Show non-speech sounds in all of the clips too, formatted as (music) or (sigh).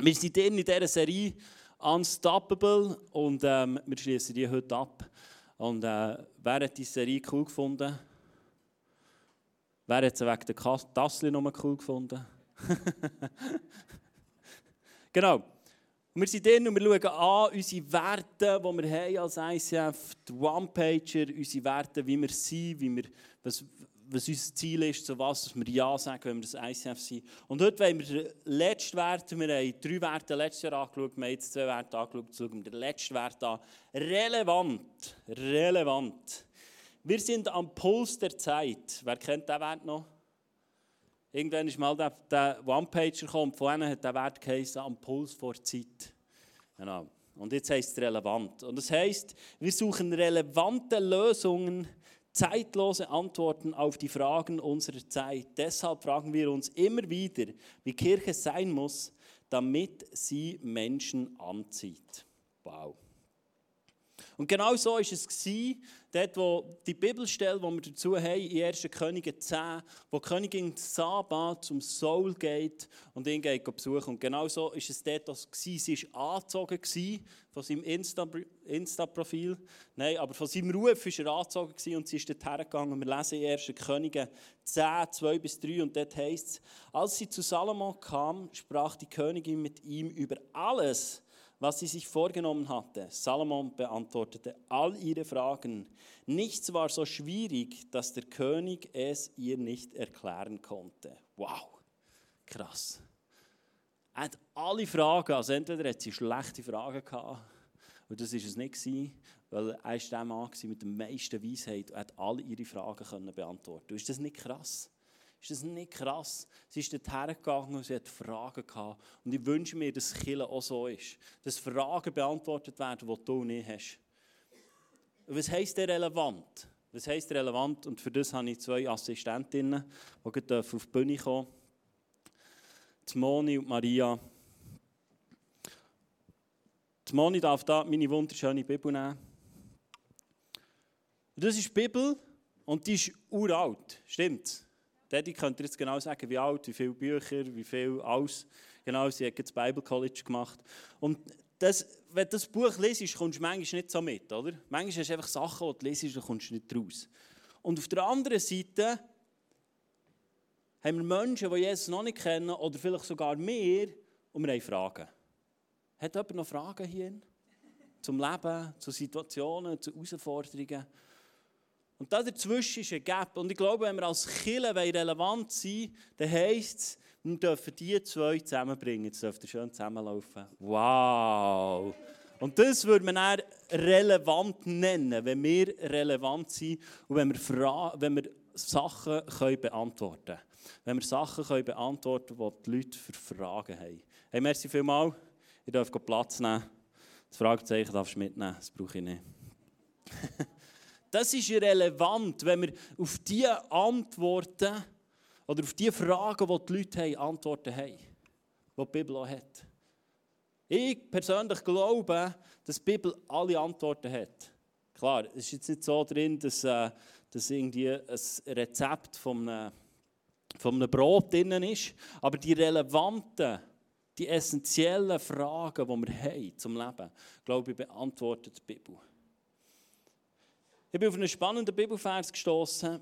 Wir sind in dieser Serie Unstoppable und ähm, wir schließen die heute ab. Und äh, wer hat die Serie cool gefunden? Wer hat sie wegen der Tassel nochmal cool gefunden? (laughs) genau. wir sind drin und wir schauen an unsere Werte, die wir haben als ICF, die One-Pager, unsere Werte, wie wir sind, wie wir, was, was unser Ziel ist, zu was wir Ja sagen, wenn wir das ICF sind. Und heute wollen wir den letzten Wert, wir haben drei Werte letztes Jahr angeschaut, wir haben jetzt zwei Werte angeschaut, schauen wir den letzten Wert an. Relevant, relevant. Wir sind am Puls der Zeit. Wer kennt diesen Wert noch? Irgendwann ist mal der, der One-Pager gekommen, von einem hat der Wert geheißen, am Puls vor Zeit. Genau. Und jetzt heißt es relevant. Und das heißt, wir suchen relevante Lösungen zeitlose Antworten auf die Fragen unserer Zeit. Deshalb fragen wir uns immer wieder, wie Kirche sein muss, damit sie Menschen anzieht. Wow. Und genau so war es dort, wo die Bibelstelle, die wir dazu haben, in 1. Könige 10, wo die Königin Saba zum Saul geht und ihn geht besuchen. Und genau so war es dort, dass sie war angezogen von seinem Insta-Profil. Nein, aber von seinem Ruf war er angezogen und sie ist dort hergegangen. Wir lesen in 1. Könige 10, 2 bis 3 und dort heißt es, als sie zu Salomon kam, sprach die Königin mit ihm über alles, was sie sich vorgenommen hatte. Salomon beantwortete all ihre Fragen. Nichts war so schwierig, dass der König es ihr nicht erklären konnte. Wow, krass. Er hat alle Fragen, also entweder hat sie schlechte Fragen gehabt, und das war es nicht, weil er war der Mann mit der meisten Weisheit und hat alle ihre Fragen beantworten Ist das nicht krass? Ist das nicht krass? Sie ist dort hergegangen und sie hat Fragen gehabt. Und ich wünsche mir, dass Kille auch so ist. Dass Fragen beantwortet werden, die du nicht hast. Was heisst der relevant? Was heisst relevant? Und für das habe ich zwei Assistentinnen, die auf die Bühne kommen die Moni und Maria. Die Moni darf da meine wunderschöne Bibel nehmen. Das ist die Bibel und die ist uralt, stimmt Daddy könnte jetzt genau sagen, wie alt, wie viele Bücher, wie viel alles. Genau, sie hat das Bible College gemacht. Und das, wenn du das Buch liest, kommst du manchmal nicht so mit, oder? Manchmal hast du einfach Sachen, die du liest, und kommst du nicht raus. Und auf der anderen Seite haben wir Menschen, die Jesus noch nicht kennen, oder vielleicht sogar mehr, und wir haben Fragen. Hat jemand noch Fragen hier? Zum Leben, zu Situationen, zu Herausforderungen? Und da dazwischen ist ein Gap. Und ich glaube, wenn wir als Killer relevant sein dann heisst es, wir dürfen die zwei zusammenbringen. Jetzt dürft ihr schön zusammenlaufen. Wow! Und das würde man dann relevant nennen, wenn wir relevant sind und wenn wir, Fra wenn wir Sachen können beantworten können. Wenn wir Sachen können beantworten können, die die Leute für Fragen haben. Hey, merci vielmals. Ihr dürft Platz nehmen. Das Fragezeichen darfst du mitnehmen, das brauche ich nicht. (laughs) Das ist relevant, wenn wir auf diese Antworten oder auf die Fragen, die die Leute haben, Antworten haben, die die Bibel auch hat. Ich persönlich glaube, dass die Bibel alle Antworten hat. Klar, es ist jetzt nicht so drin, dass, äh, dass irgendwie ein Rezept von einem, von einem Brot drin ist, aber die relevanten, die essentiellen Fragen, die wir haben zum Leben, glaube ich, beantwortet die Bibel. Ich bin auf einen spannenden Bibelvers gestoßen,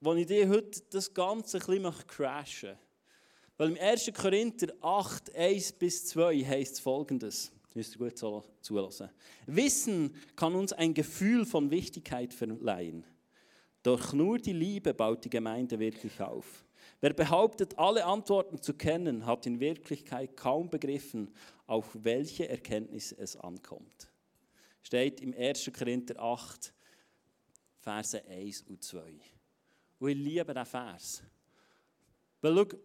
wo ich dir heute das Ganze ein bisschen crashen möchte. Weil im 1. Korinther 8, 1 bis 2 heißt es folgendes. Müsst ihr gut zulassen. Wissen kann uns ein Gefühl von Wichtigkeit verleihen. Doch nur die Liebe baut die Gemeinde wirklich auf. Wer behauptet, alle Antworten zu kennen, hat in Wirklichkeit kaum begriffen, auf welche Erkenntnis es ankommt steht im 1. Korinther 8, Verse 1 und 2. Und ich liebe diesen Vers. Weil schau,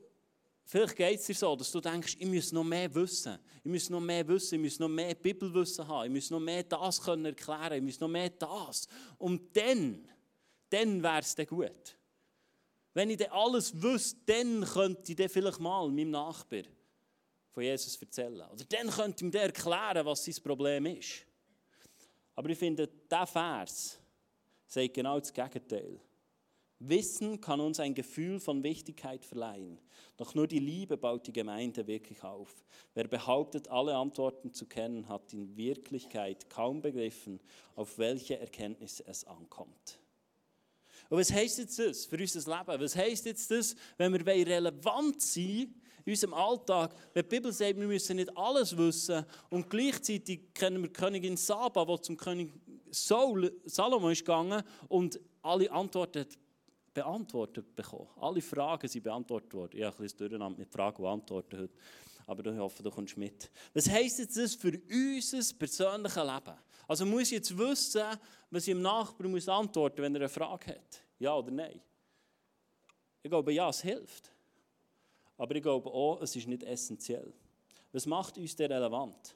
vielleicht geht es dir so, dass du denkst, ich muss noch mehr wissen. Ich muss noch mehr wissen, ich muss noch mehr Bibelwissen haben, ich muss noch mehr das können erklären, ich muss noch mehr das. Und dann, dann wäre es dann gut. Wenn ich dann alles wüsste, dann könnte ich dann vielleicht mal meinem Nachbar von Jesus erzählen. Oder dann könnte ich ihm erklären, was sein Problem ist. Aber ich finde, dieser Vers sagt genau das Gegenteil. Wissen kann uns ein Gefühl von Wichtigkeit verleihen. Doch nur die Liebe baut die Gemeinde wirklich auf. Wer behauptet, alle Antworten zu kennen, hat in Wirklichkeit kaum begriffen, auf welche Erkenntnis es ankommt. Und was heisst jetzt das für unser Leben? Was heisst jetzt das, wenn wir relevant sein in unserem Alltag? Wenn die Bibel sagt, wir müssen nicht alles wissen und gleichzeitig kennen wir Königin Saba, die zum König Saul, Salomo ist gegangen und alle Antworten beantwortet bekommen. Alle Fragen sind beantwortet worden. Ich habe ein bisschen durcheinander mit Fragen und Antworten heute. Aber ich hoffe, du kommst mit. Was heisst jetzt das für unser persönliches Leben? Also muss ich jetzt wissen, was ich dem Nachbarn antworten muss, wenn er eine Frage hat. Ja oder nein? Ich glaube, ja, es hilft. Aber ich glaube auch, es ist nicht essentiell. Was macht uns denn relevant?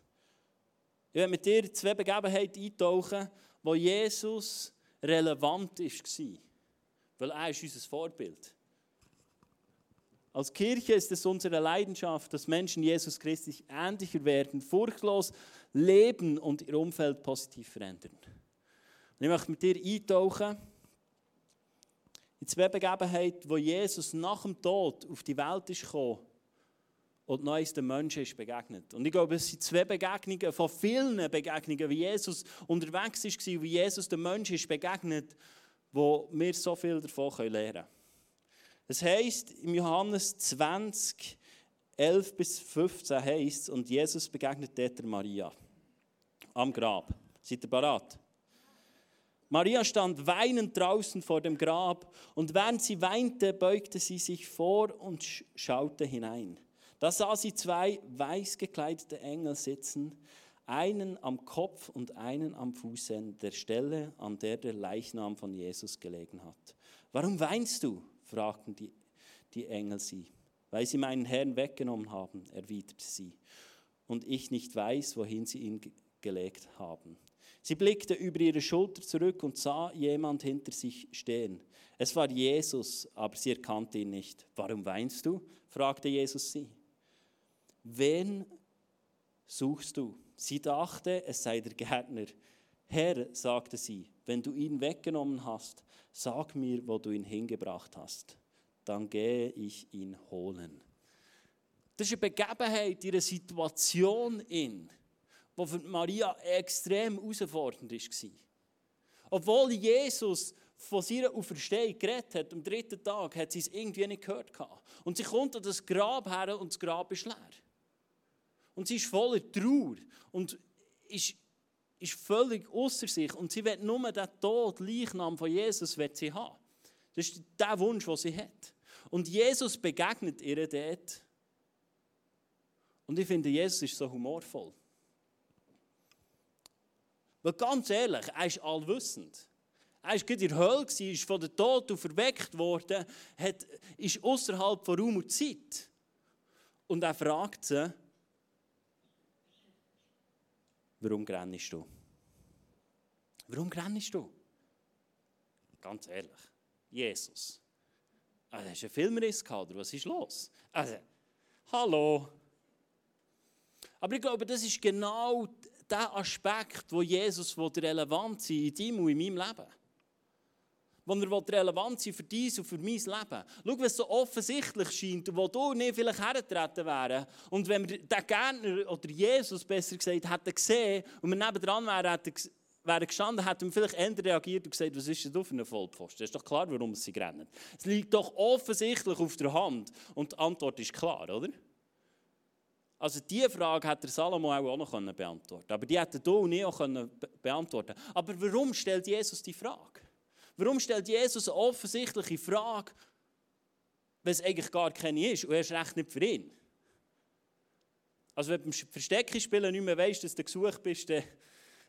Ich werde mit dir zwei Begebenheiten eintauchen, wo Jesus relevant war. Weil er ist unser Vorbild. Als Kirche ist es unsere Leidenschaft, dass Menschen Jesus Christus ähnlicher werden, furchtlos leben und ihr Umfeld positiv verändern. Und ich möchte mit dir eintauchen in zwei Begebenheiten, wo Jesus nach dem Tod auf die Welt ist gekommen und neu den Menschen ist begegnet. Und ich glaube, es sind zwei Begegnungen von vielen Begegnungen, wie Jesus unterwegs war, wie Jesus den Menschen ist begegnet wo wir so viel davon lernen können. Es heißt im Johannes 20, 11 bis 15 heißt und Jesus begegnet dort Maria am Grab. Seid ihr bereit? Maria stand weinend draußen vor dem Grab und während sie weinte, beugte sie sich vor und schaute hinein. Da sah sie zwei weiß gekleidete Engel sitzen, einen am Kopf und einen am Fußende der Stelle, an der der Leichnam von Jesus gelegen hat. Warum weinst du? fragten die, die Engel sie. Weil sie meinen Herrn weggenommen haben, erwiderte sie, und ich nicht weiß, wohin sie ihn gelegt haben. Sie blickte über ihre Schulter zurück und sah jemand hinter sich stehen. Es war Jesus, aber sie erkannte ihn nicht. Warum weinst du? fragte Jesus sie. Wen suchst du? Sie dachte, es sei der Gärtner. Herr, sagte sie, wenn du ihn weggenommen hast, sag mir, wo du ihn hingebracht hast. Dann gehe ich ihn holen. Das ist eine Begebenheit einer Situation, in, die für Maria extrem herausfordernd war. Obwohl Jesus von seiner Auferstehung geredet hat, am dritten Tag, hat sie es irgendwie nicht gehört. Und sie kommt an das Grab her und das Grab ist leer. Und sie ist voller Trauer und ist, ist völlig außer sich. Und sie will nur den Tod, Leichnam von Jesus will sie haben. Das ist der Wunsch, den sie hat. Und Jesus begegnet ihr dort. Und ich finde, Jesus ist so humorvoll. Weil ganz ehrlich, er ist allwissend. Er war in der Hölle, ist von der Tod verweckt worden, hat, ist außerhalb von Raum und Zeit. Und er fragt sie, Warum grennst du? Warum grennst du? Ganz ehrlich, Jesus. Also, hast du einen Filmriss gehabt, oder was ist los? Also, hallo. Aber ich glaube, das ist genau der Aspekt, wo Jesus relevant sein in deinem und in meinem Leben wo er relevant sein für dies und für mein Leben. Schau, was so offensichtlich scheint, wo du nicht vielleicht hergetreten wären. Und wenn wir den Gärtner oder Jesus besser gesagt hätten gesehen und wir nebendran wären, hätten, wären gestanden, hätten wir vielleicht eher reagiert und gesagt, was ist denn du für ein Vollpfosten? Es ist doch klar, warum sie rennen. Es liegt doch offensichtlich auf der Hand und die Antwort ist klar, oder? Also diese Frage hätte Salomo auch noch beantworten. Aber die hätte du und ich auch beantworten. Aber warum stellt Jesus die Frage? Warum stellt Jesus eine offensichtliche Frage, wenn es eigentlich gar keine ist und erst recht nicht für ihn? Also wenn du beim Verstecken nicht mehr weißt, dass du gesucht bist, dann,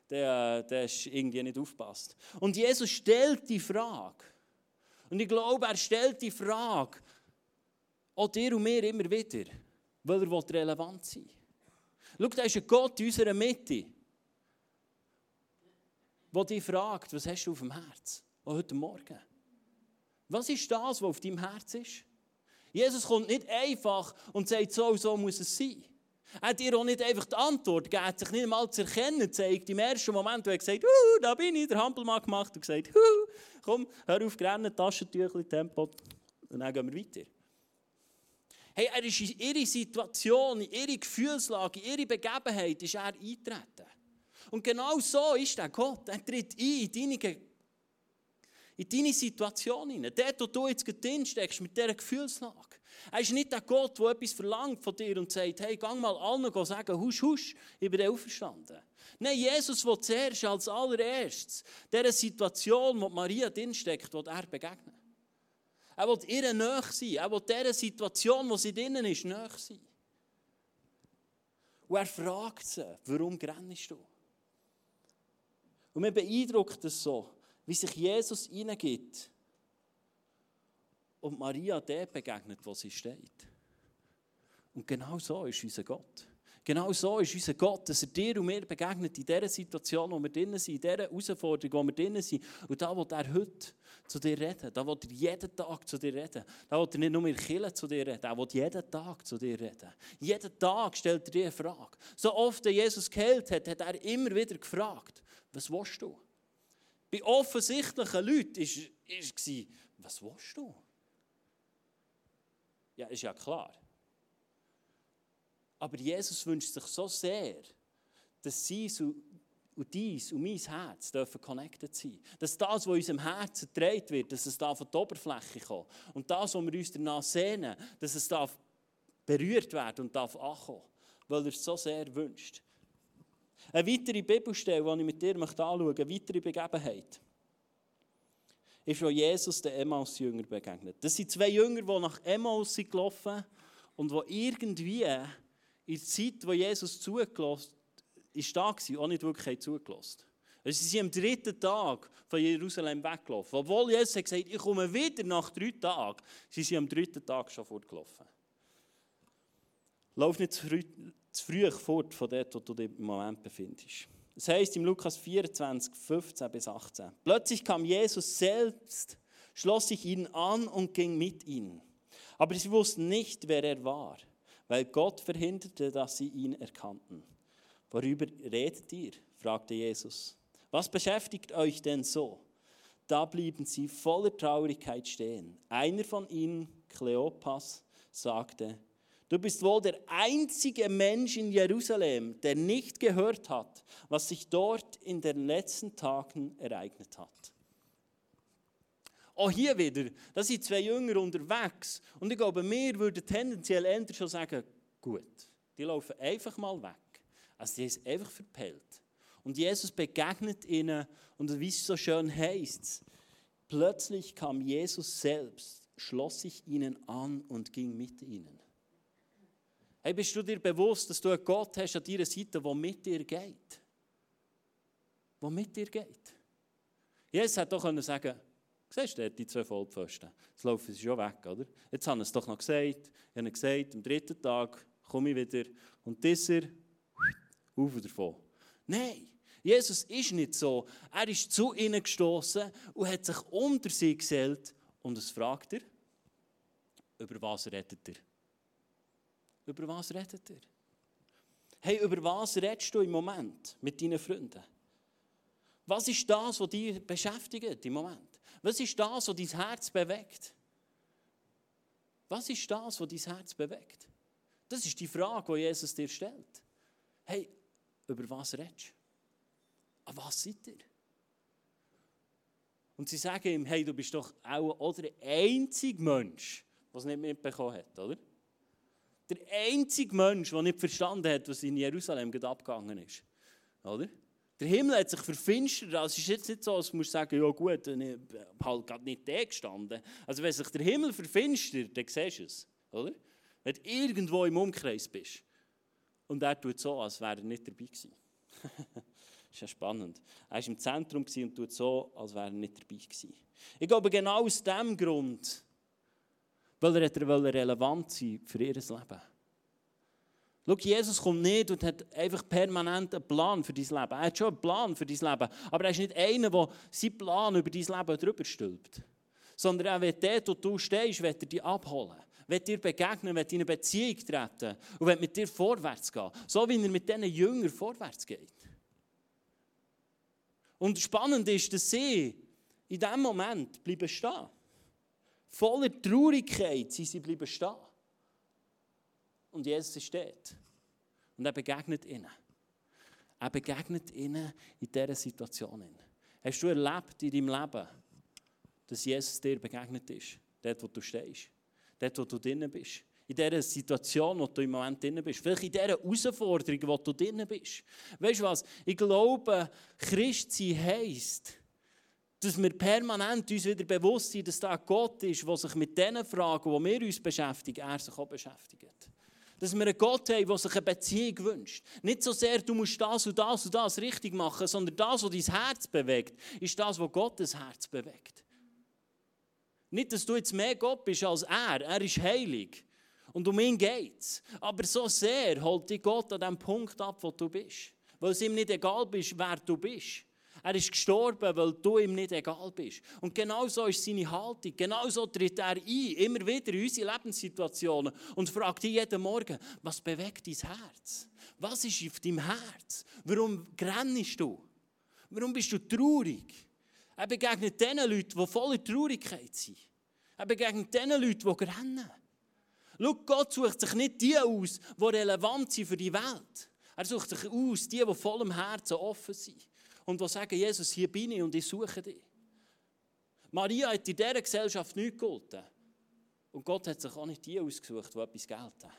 dann, dann hast du irgendwie nicht aufgepasst. Und Jesus stellt die Frage. Und ich glaube, er stellt die Frage auch dir und mir immer wieder, weil er relevant sein will. Schau, da ist ein Gott in unserer Mitte, der dich fragt, was hast du auf dem Herz? heute Morgen? Was ist das, was auf deinem Herz ist? Jesus kommt nicht einfach und sagt, so und so muss es sein. Er hat ihr auch nicht einfach die Antwort gegeben, sich nicht einmal zu erkennen zeigt. Im ersten Moment, wo er gesagt hat, da bin ich, der Hampelmann gemacht und gesagt, komm, hör auf, rennen, Taschentüchli, Tempo, und dann gehen wir weiter. Hey, er ist in ihre Situation, in ihre Gefühlslage, in ihre Begebenheit ist er eingetreten. Und genau so ist der Gott. Er tritt ein in deine, in deine Situation hinein. Dort, wo du jetzt drin steckst, mit dieser Gefühlslage. Er ist nicht der Gott, der etwas verlangt von dir und sagt, hey, gang mal allen sagen, husch, husch, ich bin auferstanden. Nein, Jesus will zuerst als allererstes dieser Situation, wo Maria drin steckt, er begegnen. Er will ihr näher sein. Er will dieser Situation, wo sie drinnen ist, näher sein. Und er fragt sie, warum grennst du? Und mir beeindruckt es so, wie sich Jesus hineingibt und Maria dort begegnet, wo sie steht. Und genau so ist unser Gott. Genau so ist unser Gott, dass er dir und mir begegnet in dieser Situation, wo wir drinnen sind, in dieser Herausforderung, wo wir drinnen sind. Und da will er heute zu dir reden. Da will er jeden Tag zu dir reden. Da will er nicht nur in Kirche zu dir reden, er will jeden Tag zu dir reden. Jeden Tag stellt er dir eine Frage. So oft, wie Jesus geheilt hat, hat er immer wieder gefragt, was willst du? Bei offensichtlichen Leuten war, was willst du? Ja, ist ja klar. Aber Jesus wünscht sich so sehr, dass sie und dies und mein Herz dürfen connected sein. Dass das, was in unserem Herzen gedreht wird, dass es da von der Oberfläche kommt. Und das, was wir uns danach sehnen, dass es darf berührt werden und darf ankommen. Weil er es so sehr wünscht. Eine weitere Bibelstelle, die ich mit dir anschauen möchte, eine weitere Begebenheit, ist, wo Jesus den Emmaus-Jünger begegnet. Das sind zwei Jünger, die nach Emmaus sind gelaufen und die irgendwie in der Zeit, wo Jesus zugelassen ist, da war, auch nicht wirklich zugelassen. Also sie sind am dritten Tag von Jerusalem weggelaufen. Obwohl Jesus gesagt hat, ich komme wieder nach drei Tagen, sie sind am dritten Tag schon fortgelaufen. Lauf nicht zu früh, zu früh fort von dort, wo du dich im Moment befindest. Es heißt im Lukas 24, 15 bis 18. Plötzlich kam Jesus selbst, schloss sich ihnen an und ging mit ihnen. Aber sie wussten nicht, wer er war weil Gott verhinderte, dass sie ihn erkannten. Worüber redet ihr? fragte Jesus. Was beschäftigt euch denn so? Da blieben sie voller Traurigkeit stehen. Einer von ihnen, Kleopas, sagte, Du bist wohl der einzige Mensch in Jerusalem, der nicht gehört hat, was sich dort in den letzten Tagen ereignet hat. Auch hier wieder, da sind zwei Jünger unterwegs. Und ich glaube, wir würden tendenziell eher schon sagen, gut, die laufen einfach mal weg. Also die ist einfach verpellt. Und Jesus begegnet ihnen und wie es so schön heißt, plötzlich kam Jesus selbst, schloss sich ihnen an und ging mit ihnen. Hey, bist du dir bewusst, dass du einen Gott hast an deiner Seite, der mit dir geht? Der mit dir geht. Jesus hat doch können sagen Siehst du, die zwei Vollpfosten. Jetzt laufen sie schon weg, oder? Jetzt haben sie es doch noch gesagt. Ich habe gesagt, am dritten Tag komme ich wieder und dieser, auf davon. Nein, Jesus ist nicht so. Er ist zu ihnen gestoßen und hat sich unter sie gesellt und es fragt er, über was redet er? Über was redet er? Hey, über was redest du im Moment mit deinen Freunden? Was ist das, was dich beschäftigt im Moment? Was ist das, was dein Herz bewegt? Was ist das, was dein Herz bewegt? Das ist die Frage, die Jesus dir stellt. Hey, über was redest du? An was seid ihr? Und sie sagen ihm, hey, du bist doch auch der einzige Mensch, der es nicht mitbekommen hat, oder? Der einzige Mensch, der nicht verstanden hat, was in Jerusalem abgegangen ist. Oder? Der Himmel hat sich verfinstert. Also es ist jetzt nicht so, dass du sagen ja gut, ich habe halt gerade nicht da gestanden. Also wenn sich der Himmel verfinstert, dann siehst du es. Oder? Wenn du irgendwo im Umkreis bist. Und er tut so, als wäre er nicht dabei gewesen. das (laughs) ist ja spannend. Er war im Zentrum und tut so, als wäre er nicht dabei gewesen. Ich glaube, genau aus diesem Grund, weil er relevant sein für ihr Leben. Schau, Jesus kommt nicht und hat einfach permanent einen Plan für dein Leben. Er hat schon einen Plan für dein Leben, aber er ist nicht einer, der seinen Plan über dein Leben drüber stülpt. Sondern er wird dort, wo du stehst, wird er dich abholen. will dir begegnen, will in eine Beziehung treten und will mit dir vorwärts gehen. So wie er mit diesen Jüngern vorwärts geht. Und spannend ist, dass sie in diesem Moment bleiben stehen. Voller Traurigkeit sind sie bleiben stehen. Und Jesus steht. Und er begegnet ihnen. Er begegnet ihnen in dieser Situation. Hast du erlebt in deinem Leben, dass Jesus dir begegnet ist? Dort, wo du stehst. Dort, wo du drinnen bist. In dieser Situation, wo du im Moment drinnen bist. Vielleicht in dieser Herausforderung, wo du drinnen bist. Weißt du was? Ich glaube, Christsein heisst, dass wir permanent uns wieder bewusst sind, dass da Gott ist, der sich mit den Fragen, die wir uns beschäftigen, er sich auch beschäftigt. Dass wir einen Gott haben, der sich eine Beziehung wünscht. Nicht so sehr, du musst das und das und das richtig machen, sondern das, was dein Herz bewegt, ist das, was Gottes Herz bewegt. Nicht, dass du jetzt mehr Gott bist als er. Er ist heilig. Und um ihn geht es. Aber so sehr holt dich Gott an dem Punkt ab, wo du bist. Weil es ihm nicht egal ist, wer du bist. Er ist gestorben, weil du ihm nicht egal bist. Und genau so ist seine Haltung. Genau so tritt er ein, immer wieder in unsere Lebenssituationen und fragt dich jeden Morgen, was bewegt dein Herz? Was ist auf deinem Herz? Warum grennst du? Warum bist du traurig? Er begegnet den Leuten, die voller Traurigkeit sind. Er begegnet den Leuten, die rennen. Schau, Gott sucht sich nicht die aus, die relevant sind für die Welt. Er sucht sich aus, die, die vollem Herzen offen sind und die sagen, Jesus, hier bin ich und ich suche dich. Maria hat in dieser Gesellschaft nichts gegolten. Und Gott hat sich auch nicht die ausgesucht, die etwas Geld haben.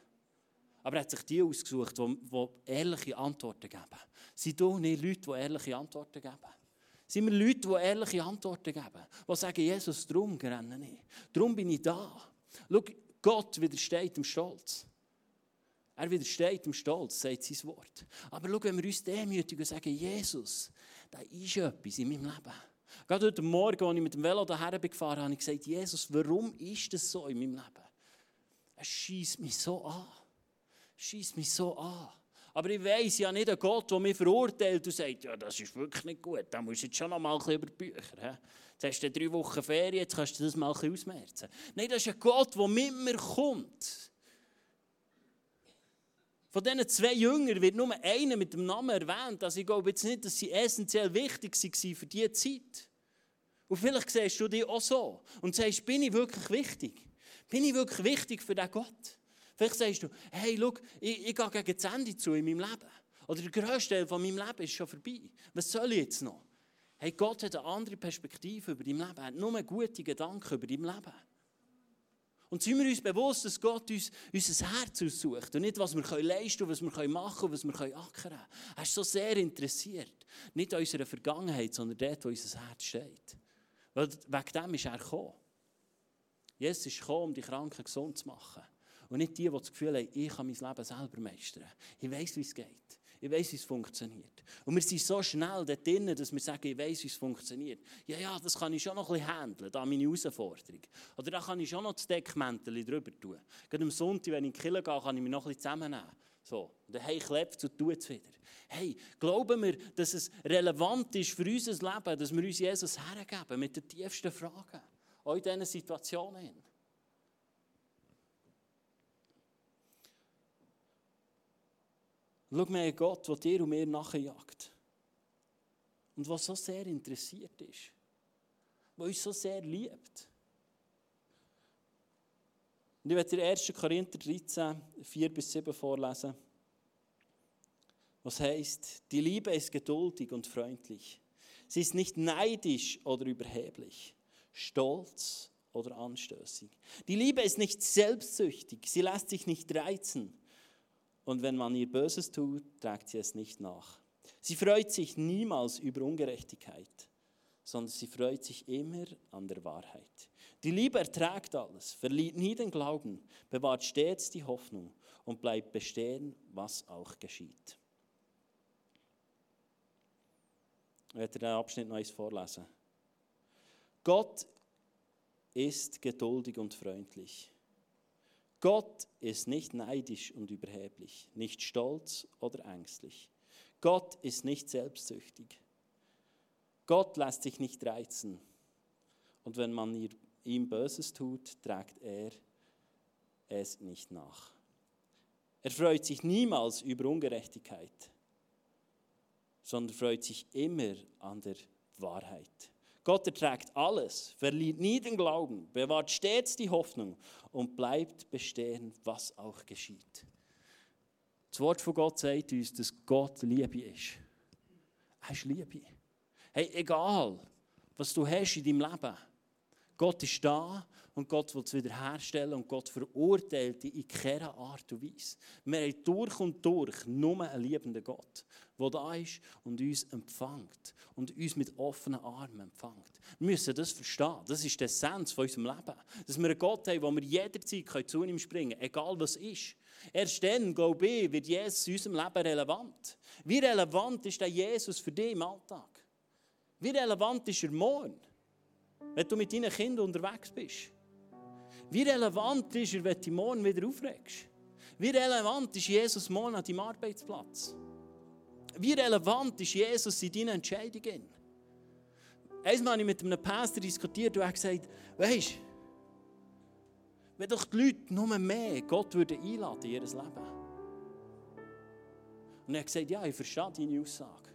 Aber er hat sich die ausgesucht, die, die ehrliche Antworten geben. Sind du nicht Leute, die ehrliche Antworten geben? Sind wir Leute, die ehrliche Antworten geben? Die sagen, Jesus, darum renne ich. Darum bin ich da. Schau, Gott widersteht dem Stolz. Er widersteht dem Stolz, sagt sein Wort. Aber schau, wenn wir uns demütigen und sagen, Jesus, da ist etwas in meinem Leben. Gerade heute Morgen, als ich mit dem Velo daher gefahren bin, habe ich gesagt, Jesus, warum ist das so in meinem Leben? Es schießt mich so an. Es schießt mich so an. Aber ich weiß ja nicht einen Gott, der mich verurteilt und sagt, ja, das ist wirklich nicht gut, da musst du jetzt schon noch mal ein über die Bücher. Jetzt hast du drei Wochen Ferien, jetzt kannst du das mal ein ausmerzen. Nein, das ist ein Gott, der mit mir kommt. Von diesen zwei Jüngern wird nur einer mit dem Namen erwähnt. Also ich glaube jetzt nicht, dass sie essentiell wichtig waren für diese Zeit. Und vielleicht siehst du dich auch so und sagst, bin ich wirklich wichtig? Bin ich wirklich wichtig für diesen Gott? Vielleicht sagst du, hey, schau, ich, ich gehe gegen das Ende zu in meinem Leben. Oder der grösste Teil von meinem Leben ist schon vorbei. Was soll ich jetzt noch? Hey, Gott hat eine andere Perspektive über dein Leben. Er hat nur gute Gedanken über dein Leben. Und sind wir uns bewusst, dass Gott uns unser Herz aussucht und nicht, was wir leisten können, was wir machen können, was wir ackern können. Er ist so sehr interessiert. Nicht an unserer Vergangenheit, sondern dort, wo unser Herz steht. Weil wegen dem ist er gekommen. Jesus ist gekommen, um die Kranken gesund zu machen. Und nicht die, die das Gefühl haben, ich kann mein Leben selber meistern. Ich weiß, wie es geht. Ich weiß, wie es funktioniert. Und wir sind so schnell dort drin, dass wir sagen, ich weiß, wie es funktioniert. Ja, ja, das kann ich schon noch ein bisschen handeln, da meine Herausforderung. Oder da kann ich schon noch das Deckmäntel drüber tun. Gerade am Sonntag, wenn ich in die Kirche gehe, kann ich mich noch ein bisschen zusammennehmen. So, dann hey, klebt es und tut es wieder. Hey, glauben wir, dass es relevant ist für unser Leben, dass wir uns Jesus hergeben mit den tiefsten Fragen. Auch in diesen Situationen. Schau mal, Gott, der dir und mir nachjagt. Und was so sehr interessiert ist. Der uns so sehr liebt. Und ich werde dir 1. Korinther 13, 4 bis 7 vorlesen. Was heißt, die Liebe ist geduldig und freundlich. Sie ist nicht neidisch oder überheblich, stolz oder anstößig. Die Liebe ist nicht selbstsüchtig, sie lässt sich nicht reizen und wenn man ihr Böses tut, trägt sie es nicht nach. Sie freut sich niemals über Ungerechtigkeit, sondern sie freut sich immer an der Wahrheit. Die Liebe erträgt alles, verliert nie den Glauben, bewahrt stets die Hoffnung und bleibt bestehen, was auch geschieht. Ich werde den Abschnitt noch einmal vorlesen. Gott ist geduldig und freundlich. Gott ist nicht neidisch und überheblich, nicht stolz oder ängstlich. Gott ist nicht selbstsüchtig. Gott lässt sich nicht reizen. Und wenn man ihm Böses tut, trägt er es nicht nach. Er freut sich niemals über Ungerechtigkeit, sondern freut sich immer an der Wahrheit. Gott erträgt alles, verliert nie den Glauben, bewahrt stets die Hoffnung und bleibt bestehen, was auch geschieht. Das Wort von Gott sagt uns, dass Gott Liebe ist. Er ist Liebe. Hey, egal, was du hast in deinem Leben, Gott ist da und Gott will es wiederherstellen und Gott verurteilt dich in keiner Art und Weise. Wir haben durch und durch nur einen liebenden Gott, der da ist und uns empfängt und uns mit offenen Armen empfängt. Wir müssen das verstehen. Das ist die Essenz von unserem Leben. Dass wir einen Gott haben, wo wir jederzeit zu ihm springen können, egal was ist. Erst dann, glaube ich, wird Jesus in unserem Leben relevant. Wie relevant ist der Jesus für dich im Alltag? Wie relevant ist er morgen, wenn du mit deinen Kindern unterwegs bist? Wie relevant ist er, wenn du dich morgen wieder aufregst? Wie relevant ist Jesus morgen an deinem Arbeitsplatz? Wie relevant ist Jesus in deinen Entscheidungen? Einmal habe ich mit einem Pastor diskutiert und er hat gesagt, weißt du, wenn doch die Leute nur mehr Gott würden einladen in ihr Leben. Und er hat gesagt, ja, ich verstehe deine Aussage.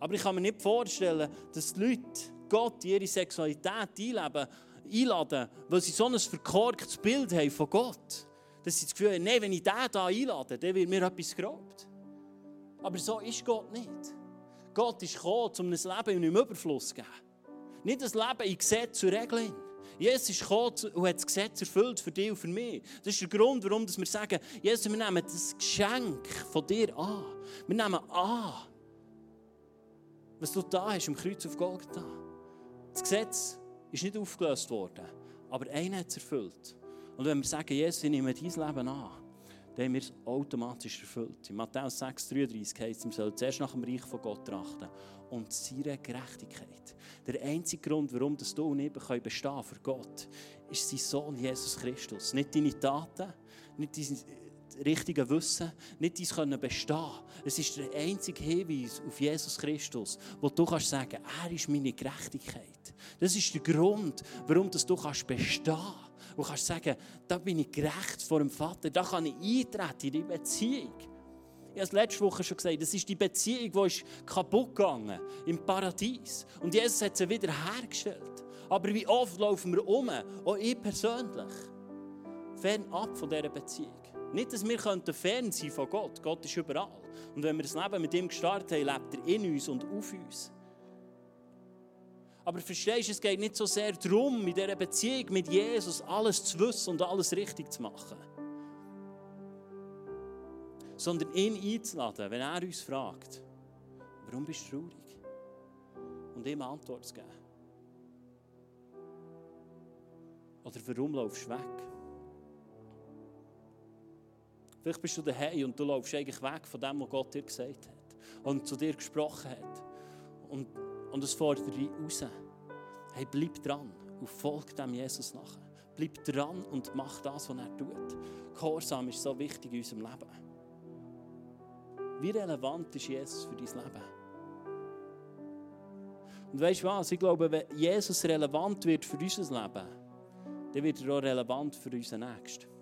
Aber ich kann mir nicht vorstellen, dass die Leute Gott in ihre Sexualität einleben, einladen, weil sie so ein verkorktes Bild haben von Gott. Dass sie das Gefühl haben, nee, wenn ich den hier einlade, dann wird mir etwas geraubt. Aber so ist Gott nicht. Gott ist gekommen, um ein Leben im Überfluss zu geben. Nicht ein Leben in Gesetz zu regeln. Jesus ist gekommen und hat das Gesetz erfüllt für dich und für mich. Das ist der Grund, warum wir sagen, Jesus, wir nehmen das Geschenk von dir an. Wir nehmen an, was du da hast am Kreuz auf Golgatha. Das Gesetz ist nicht aufgelöst worden, aber einer hat es erfüllt. Und wenn wir sagen, Jesus, ich nehme dein Leben an, dann haben wir es automatisch erfüllt. In Matthäus 6,33 heißt es, wir sollen zuerst nach dem Reich von Gott trachten und seine Gerechtigkeit. Der einzige Grund, warum das du und ich bestehen können für Gott, ist sein Sohn Jesus Christus. Nicht deine Taten, nicht dein richtige Wissen, nicht dein Können bestehen. Es ist der einzige Hinweis auf Jesus Christus, wo du kannst sagen, er ist meine Gerechtigkeit. Das ist der Grund, warum du kannst bestehen kannst. Du kannst sagen, da bin ich gerecht vor dem Vater, da kann ich eintreten in die Beziehung. Ich habe es letzte Woche schon gesagt, das ist die Beziehung, die ist kaputt gegangen im Paradies. Und Jesus hat sie wieder hergestellt. Aber wie oft laufen wir um, auch ich persönlich, fernab von dieser Beziehung. Nicht, dass wir fern sein von Gott. Gott ist überall. Und wenn wir das Leben mit ihm gestartet haben, lebt er in uns und auf uns. Aber verstehst du, es geht nicht so sehr darum, in dieser Beziehung mit Jesus alles zu wissen und alles richtig zu machen sondern ihn einzuladen, wenn er uns fragt, warum bist du traurig? Und ihm Antwort zu geben. Oder warum laufst du weg? Vielleicht bist du daheim und du laufst eigentlich weg von dem, was Gott dir gesagt hat und zu dir gesprochen hat. Und, und es fordert dich raus. Hey, bleib dran und folg dem Jesus nachher. Bleib dran und mach das, was er tut. Gehorsam ist so wichtig in unserem Leben. Wie relevant ist Jesus für dein Leben? Und weißt du was? Ich glaube, wenn Jesus relevant wird für unser Leben, dann wird er auch relevant für unseren Nächsten.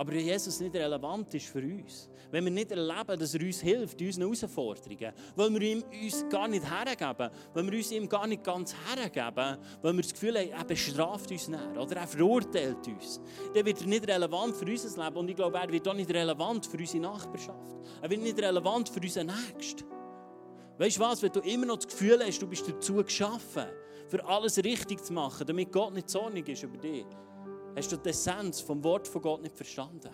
Aber wenn Jesus nicht relevant ist für uns, wenn wir nicht erleben, dass er uns hilft in unseren Herausforderungen, weil wir ihm uns gar nicht hergeben, weil wir uns ihm gar nicht ganz hergeben, weil wir das Gefühl haben, er bestraft uns nicht oder er verurteilt uns, dann wird er nicht relevant für unser Leben und ich glaube, er wird auch nicht relevant für unsere Nachbarschaft. Er wird nicht relevant für unseren Nächsten. Weißt du was, wenn du immer noch das Gefühl hast, du bist dazu geschaffen, für alles richtig zu machen, damit Gott nicht zornig ist über dich, hast du die Essenz vom Wort von Gott nicht verstanden.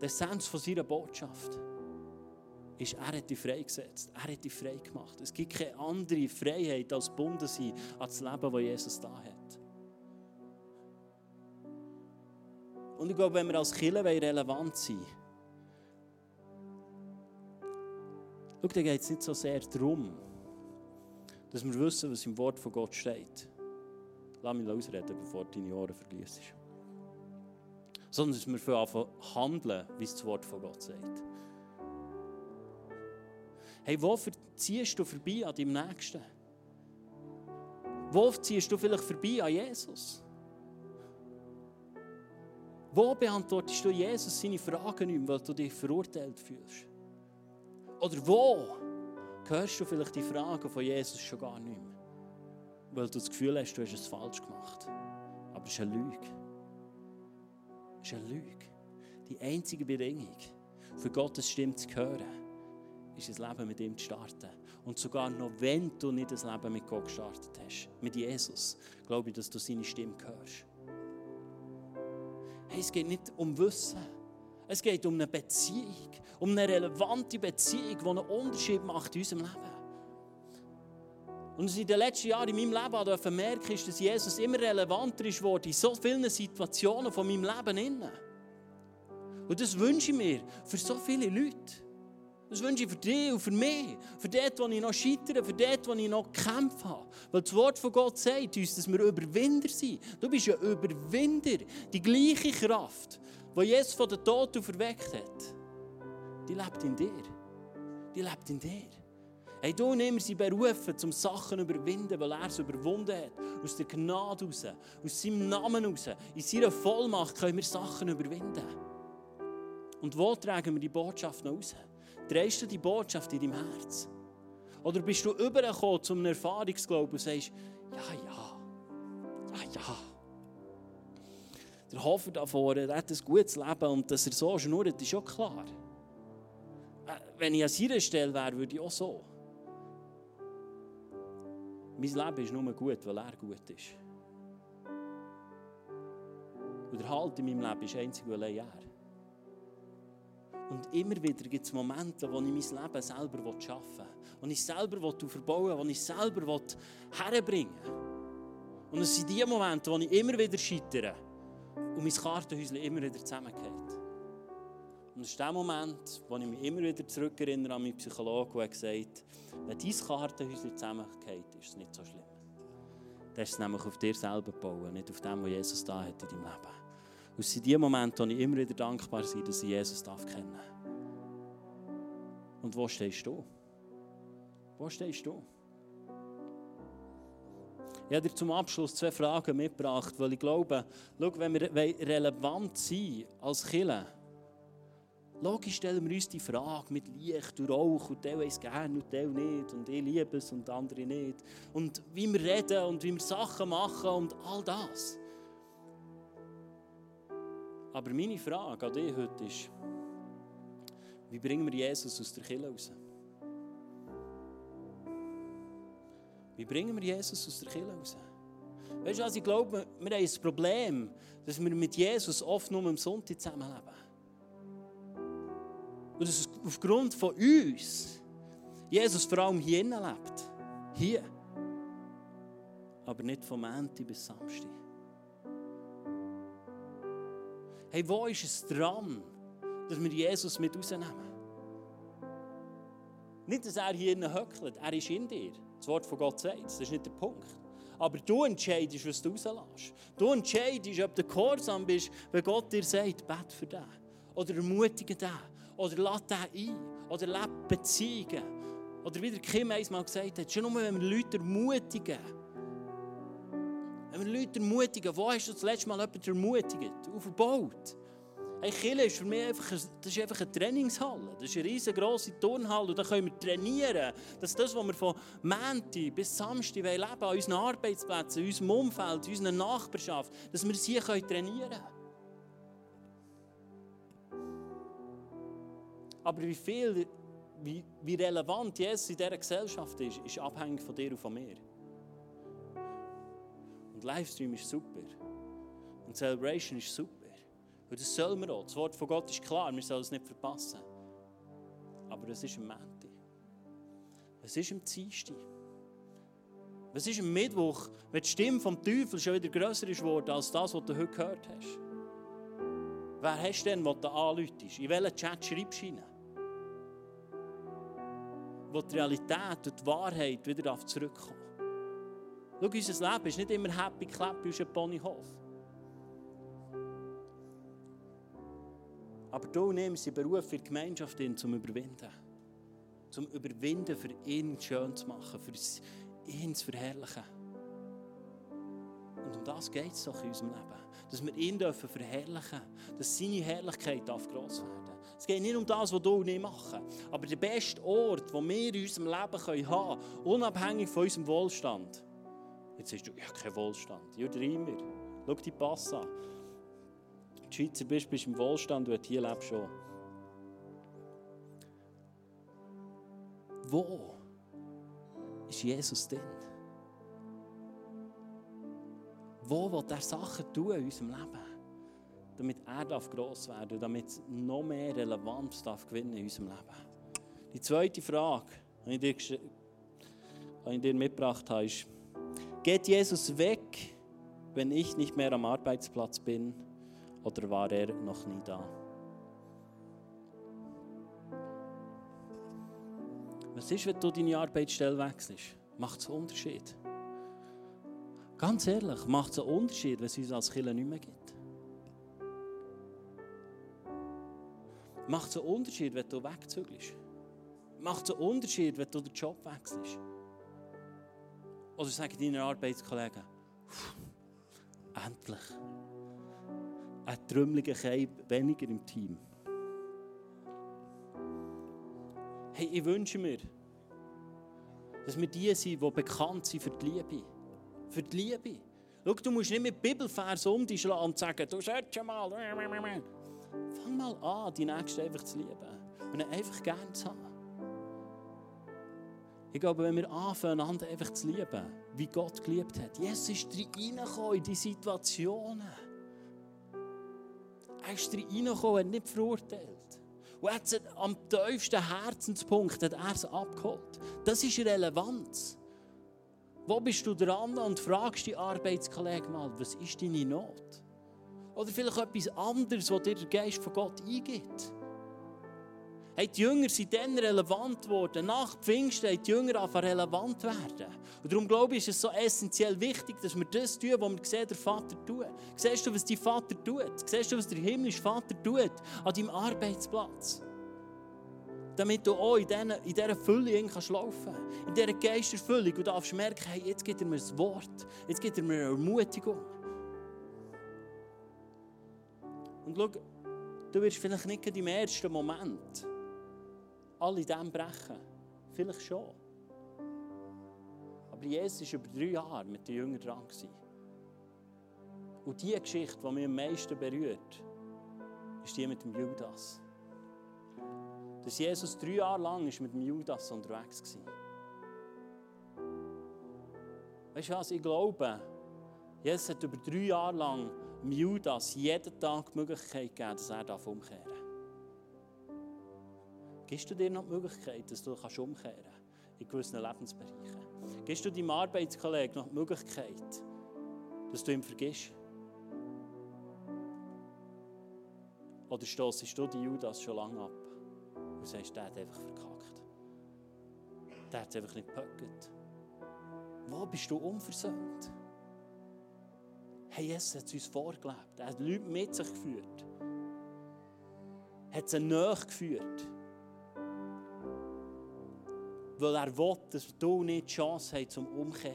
Die Essenz von seiner Botschaft ist, er hat dich freigesetzt. Er hat dich frei gemacht. Es gibt keine andere Freiheit als gebunden sein an das Leben, das Jesus da hat. Und ich glaube, wenn wir als Kirche relevant sein wollen, schau, da geht es nicht so sehr darum, dass wir wissen, was im Wort von Gott steht. Lass mich ausreden, bevor du deine Ohren verliest. Sondern dass wir anfangen handeln, wie es das Wort von Gott sagt. Hey, wo ziehst du vorbei an deinem Nächsten? Wo ziehst du vielleicht vorbei an Jesus? Wo beantwortest du Jesus seine Fragen nicht weil du dich verurteilt fühlst? Oder wo hörst du vielleicht die Fragen von Jesus schon gar nicht mehr, weil du das Gefühl hast, du hast es falsch gemacht? Aber es ist eine Lüge. Es ist eine Lüge. Die einzige Bedingung, für Gottes Stimme zu hören, ist das Leben mit ihm zu starten. Und sogar noch wenn du nicht das Leben mit Gott gestartet hast, mit Jesus, glaube ich, dass du seine Stimme hörst. Hey, es geht nicht um Wissen. Es geht um eine Beziehung, um eine relevante Beziehung, die einen Unterschied macht in unserem Leben. Und was ich in den letzten Jahren in meinem Leben merken merke, ist, dass Jesus immer relevanter ist in so vielen Situationen von meinem Leben. Und das wünsche ich mir für so viele Leute. Das wünsche ich für dich und für mich. Für dort, wo ich noch scheitere, für dort, wo ich noch kämpfe habe. Weil das Wort von Gott sagt uns, dass wir Überwinder sind. Du bist ein Überwinder. Die gleiche Kraft, die Jesus von den Toten verweckt hat, die lebt in dir. Die lebt in dir. Hey, du und ich, sind berufen, um Sachen zu überwinden, weil er es überwunden hat. Aus der Gnade raus, aus seinem Namen raus, in seiner Vollmacht können wir Sachen überwinden. Und wo tragen wir die Botschaft noch raus? Drehst du die Botschaft in deinem Herz? Oder bist du übergekommen zu einem Erfahrungsglauben und sagst, ja, ja, ja, ja. Der Hofer da vorne, hat ein gutes Leben und dass er so schnurrt, ist schon klar. Äh, wenn ich an seiner Stelle wäre, würde ich auch so. Mein Leben ist nur gut, weil er gut ist. Und der Halt in meinem Leben ist einzig und allein er. Und immer wieder gibt es Momente, wo ich mein Leben selber schaffen will. Und ich selber verbauen will, wo ich selber herbringen will. Und es sind die Momente, wo ich immer wieder scheitere und mein Kartenhäuschen immer wieder zusammengeht. Und es ist der Moment, wo ich mich immer wieder zurückerinnere an meinen Psychologen, der gesagt hat, wenn dein Kartenhäuschen zusammengeht, ist es nicht so schlimm. Das ist es nämlich auf dir selber bauen, nicht auf dem, was Jesus da hat in deinem Leben. Und es sind die Momente, wo ich immer wieder dankbar bin, dass ich Jesus darf kennen Und wo stehst du? Wo stehst du? Ich habe dir zum Abschluss zwei Fragen mitgebracht, weil ich glaube, schau, wenn wir relevant als Killer, logisch stellen wir uns die Frage mit Licht und Rauch und der weiß gerne und der nicht und ich liebe es und andere nicht. Und wie wir reden und wie wir Sachen machen und all das. Aber meine Frage an dich heute ist, wie bringen wir Jesus aus der Kille raus? Wie bringen wir Jesus aus der Kille raus? Weißt du, also ich glaube, wir haben ein Problem, dass wir mit Jesus oft nur am Sonntag zusammenleben. Und dass aufgrund von uns Jesus vor allem hier lebt. Hier. Aber nicht vom Montag bis Samstag. Hey, wo ist es dran, dass wir Jesus mit rausnehmen? Nicht, dass er hier höckelt, er ist in dir. Das Wort von Gott sagt das ist nicht der Punkt. Aber du entscheidest, was du rauslässt. Du entscheidest, ob du gehorsam bist, wenn Gott dir sagt, bet für den. Oder ermutige den. Oder lad den ein. Oder lebe Beziehungen. Oder wie der Kim einmal gesagt hat, schon nur, wenn wir Leute ermutigen, wenn wir Leute ermutigen, wo hast du das letzte Mal jemanden ermutigt? Aufgebaut. Hey, Kille ist für mich einfach, das ist einfach eine Trainingshalle. Das ist eine riesengroße Turnhalle und da können wir trainieren. Das ist das, was wir von Montag bis Samstag leben wollen, an unseren Arbeitsplätzen, in unserem Umfeld, in unserer Nachbarschaft, dass wir sie trainieren können. Aber wie viel, wie, wie relevant Jesus in dieser Gesellschaft ist, ist abhängig von dir und von mir. Und Livestream ist super. Und Celebration ist super. Und das sollen wir auch. Das Wort von Gott ist klar, wir sollen es nicht verpassen. Aber es ist am Montag. Es ist am Dienstag. Was ist am Mittwoch, wenn die Stimme vom Teufel schon wieder grösser ist geworden als das, was du heute gehört hast? Wer hast du denn, der da anläutest? In welchen Chat schreibst du rein? Wo die Realität und die Wahrheit wieder zurückkommen. Schau, unser Leben ist nicht immer happy clappy aus einem Ponyhof. Aber du ich sind berufen für die Gemeinschaft in, zum Überwinden. Zum Überwinden, für ihn schön zu machen, für ihn zu verherrlichen. Und um das geht es doch in unserem Leben. Dass wir ihn dürfen verherrlichen dass seine Herrlichkeit darf gross werden Es geht nicht um das, was du und ich machen. Aber der beste Ort, den wir in unserem Leben haben können, unabhängig von unserem Wohlstand. Jetzt sagst du, ja, kein Wohlstand. Ja, immer. Schau die Pass an. Die Schweizer bist, bist im Wohlstand und hier lebst schon. Wo ist Jesus denn? Wo will er Sachen tun in unserem Leben? Damit er darf gross werden und damit noch mehr Relevanz darf gewinnen in unserem Leben. Die zweite Frage, die ich dir, die ich dir mitgebracht habe, ist, geht Jesus weg, wenn ich nicht mehr am Arbeitsplatz bin oder war er noch nie da? Was ist, wenn du deine Arbeitsstelle wechselst? Macht es einen Unterschied? Ganz ehrlich, macht es einen Unterschied, wenn es uns als Kirche nicht mehr gibt? Macht es einen Unterschied, wenn du wegzügelst? Macht es einen Unterschied, wenn du den Job wechselst? Oder sagen deine Arbeitskollegen, endlich ein trümmeliger Keim weniger im Team. Hey, ich wünsche mir, dass wir die sind, die bekannt sind für die Liebe für die Liebe. Schau, du musst nicht mit Bibelvers um dich schlagen und sagen, du sollst schon mal. Fang mal an, die Nächsten einfach zu lieben und einfach gern zu haben. Ich glaube, wenn wir anfangen, einander einfach zu lieben, wie Gott geliebt hat. Jesus ist reingekommen in die Situationen. Er ist reingekommen, er hat nicht verurteilt. Und hat am tiefsten Herzenspunkt hat er es abgeholt. Das ist Relevanz. Wo bist du dran und fragst die Arbeitskollegen mal, was ist deine Not? Oder vielleicht etwas anderes, was dir der Geist von Gott eingibt. Hey, die Jünger sind dann relevant geworden. Nach Pfingsten haben die Jünger anfangen relevant werden. Und darum glaube ich, ist es so essentiell wichtig, dass wir das tun, was wir sehen, der Vater tut. Siehst du, was dein Vater tut? Siehst du, was der himmlische Vater tut an deinem Arbeitsplatz? Damit du auch in dieser, Fülle laufen kannst. In dieser Geisterfüllung. Und darfst merken, hey, jetzt gibt er mir ein Wort. Jetzt gibt er mir eine Ermutigung. Und schau, du wirst vielleicht nicht im ersten Moment alle dem brechen. Vielleicht schon. Aber Jesus war über drei Jahre mit den Jüngern dran. Und die Geschichte, die mich am meisten berührt, ist die mit dem Judas dass Jesus drei Jahre lang mit dem Judas unterwegs war. Weißt du was, ich glaube, Jesus hat über drei Jahre lang dem Judas jeden Tag die Möglichkeit gegeben, dass er umkehren darf. Gibst du dir noch die Möglichkeit, dass du umkehren kannst in gewissen Lebensbereichen? Gibst du deinem Arbeitskollegen noch die Möglichkeit, dass du ihm vergisst? Oder stoßest du die Judas schon lange ab? Und sagst, der hat einfach verkackt. Der hat es einfach nicht gepackt. Wo bist du unversöhnt? Hey, Jesus hat es uns vorgelebt. Er hat Leute mit sich geführt. Er hat sie nachgeführt. Weil er will, dass du nicht die Chance hast zum Umkehren.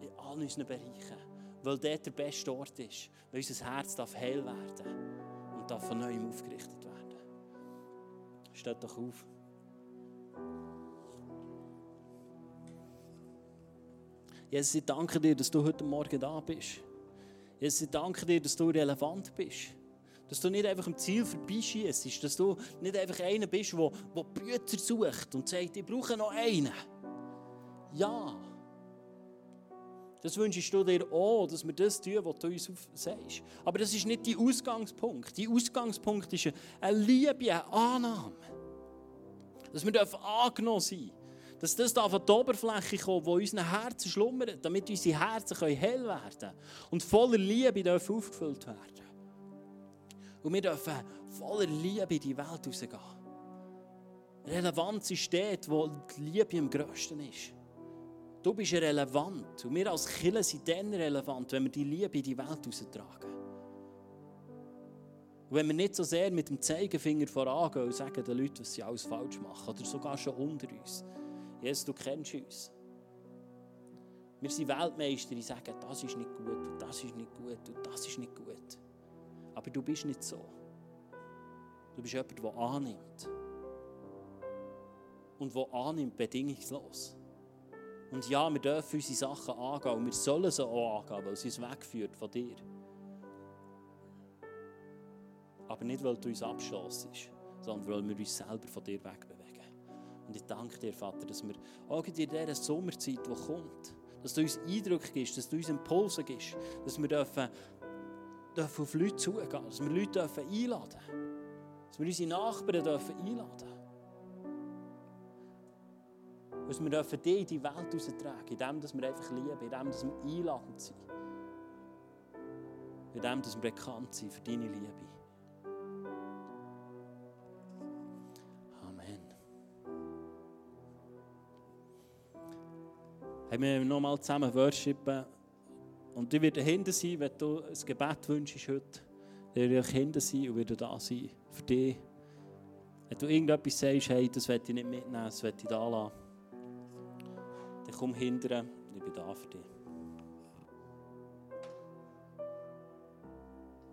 In all unseren Bereichen. Weil dort der beste Ort ist. Weil unser Herz darf heil werden und darf von neuem aufgerichtet. Steht doch auf. Jesus, ich danke dir, dass du heute Morgen da bist. Jesus, ich danke dir, dass du relevant bist. Dass du nicht einfach am Ziel vorbeischießt, dass du nicht einfach einer bist, der, der Bücher sucht und sagt, ich brauche noch einen. Ja. Das wünschst du dir auch, dass wir das tun, was du uns sagst. Aber das ist nicht der Ausgangspunkt. Der Ausgangspunkt ist eine Liebe, eine Annahme. Dass wir angenommen sein dürfen. Dass das da von der Oberfläche kommt, wo unsere Herzen schlummern, damit unsere Herzen hell werden können und voller Liebe aufgefüllt werden. Und wir dürfen voller Liebe in die Welt rausgehen. Relevanz ist dort, wo die Liebe am grössten ist. Du bist relevant. Und wir als Kirche sind dann relevant, wenn wir die Liebe in die Welt raustragen. Und wenn wir nicht so sehr mit dem Zeigefinger vorangehen und sagen den Leuten, was sie alles falsch machen, oder sogar schon unter uns. Jesus, du kennst uns. Wir sind Weltmeister, die sagen, das ist nicht gut und das ist nicht gut und das ist nicht gut. Aber du bist nicht so. Du bist jemand, der annimmt. Und der annimmt bedingungslos. Und ja, wir dürfen unsere Sachen angehen und wir sollen sie auch angehen, weil sie uns wegführt von dir. Aber nicht, weil du uns abschlossest, sondern weil wir uns selber von dir wegbewegen. Und ich danke dir, Vater, dass wir auch in dieser Sommerzeit, die kommt, dass du uns Eindrücke gibst, dass du uns Impulse gibst, dass wir dürfen, dürfen auf Leute zugehen, dass wir Leute dürfen einladen dürfen, dass wir unsere Nachbarn dürfen einladen dürfen. Dass wir dürfen die in die Welt raustragen, indem dass wir einfach lieben, indem dass wir einladend sind. Indem dass wir bekannt sind für deine Liebe. Amen. Haben wir nochmal zusammen worshipen. Und ich werde hinten sein, wenn du ein Gebet wünschst heute. Dann werde hinten sein und werde da sein für dich. Wenn du irgendetwas sagst, hey, das werde ich nicht mitnehmen, das werde ich da lassen dann komm hinterher, ich bin da für dich.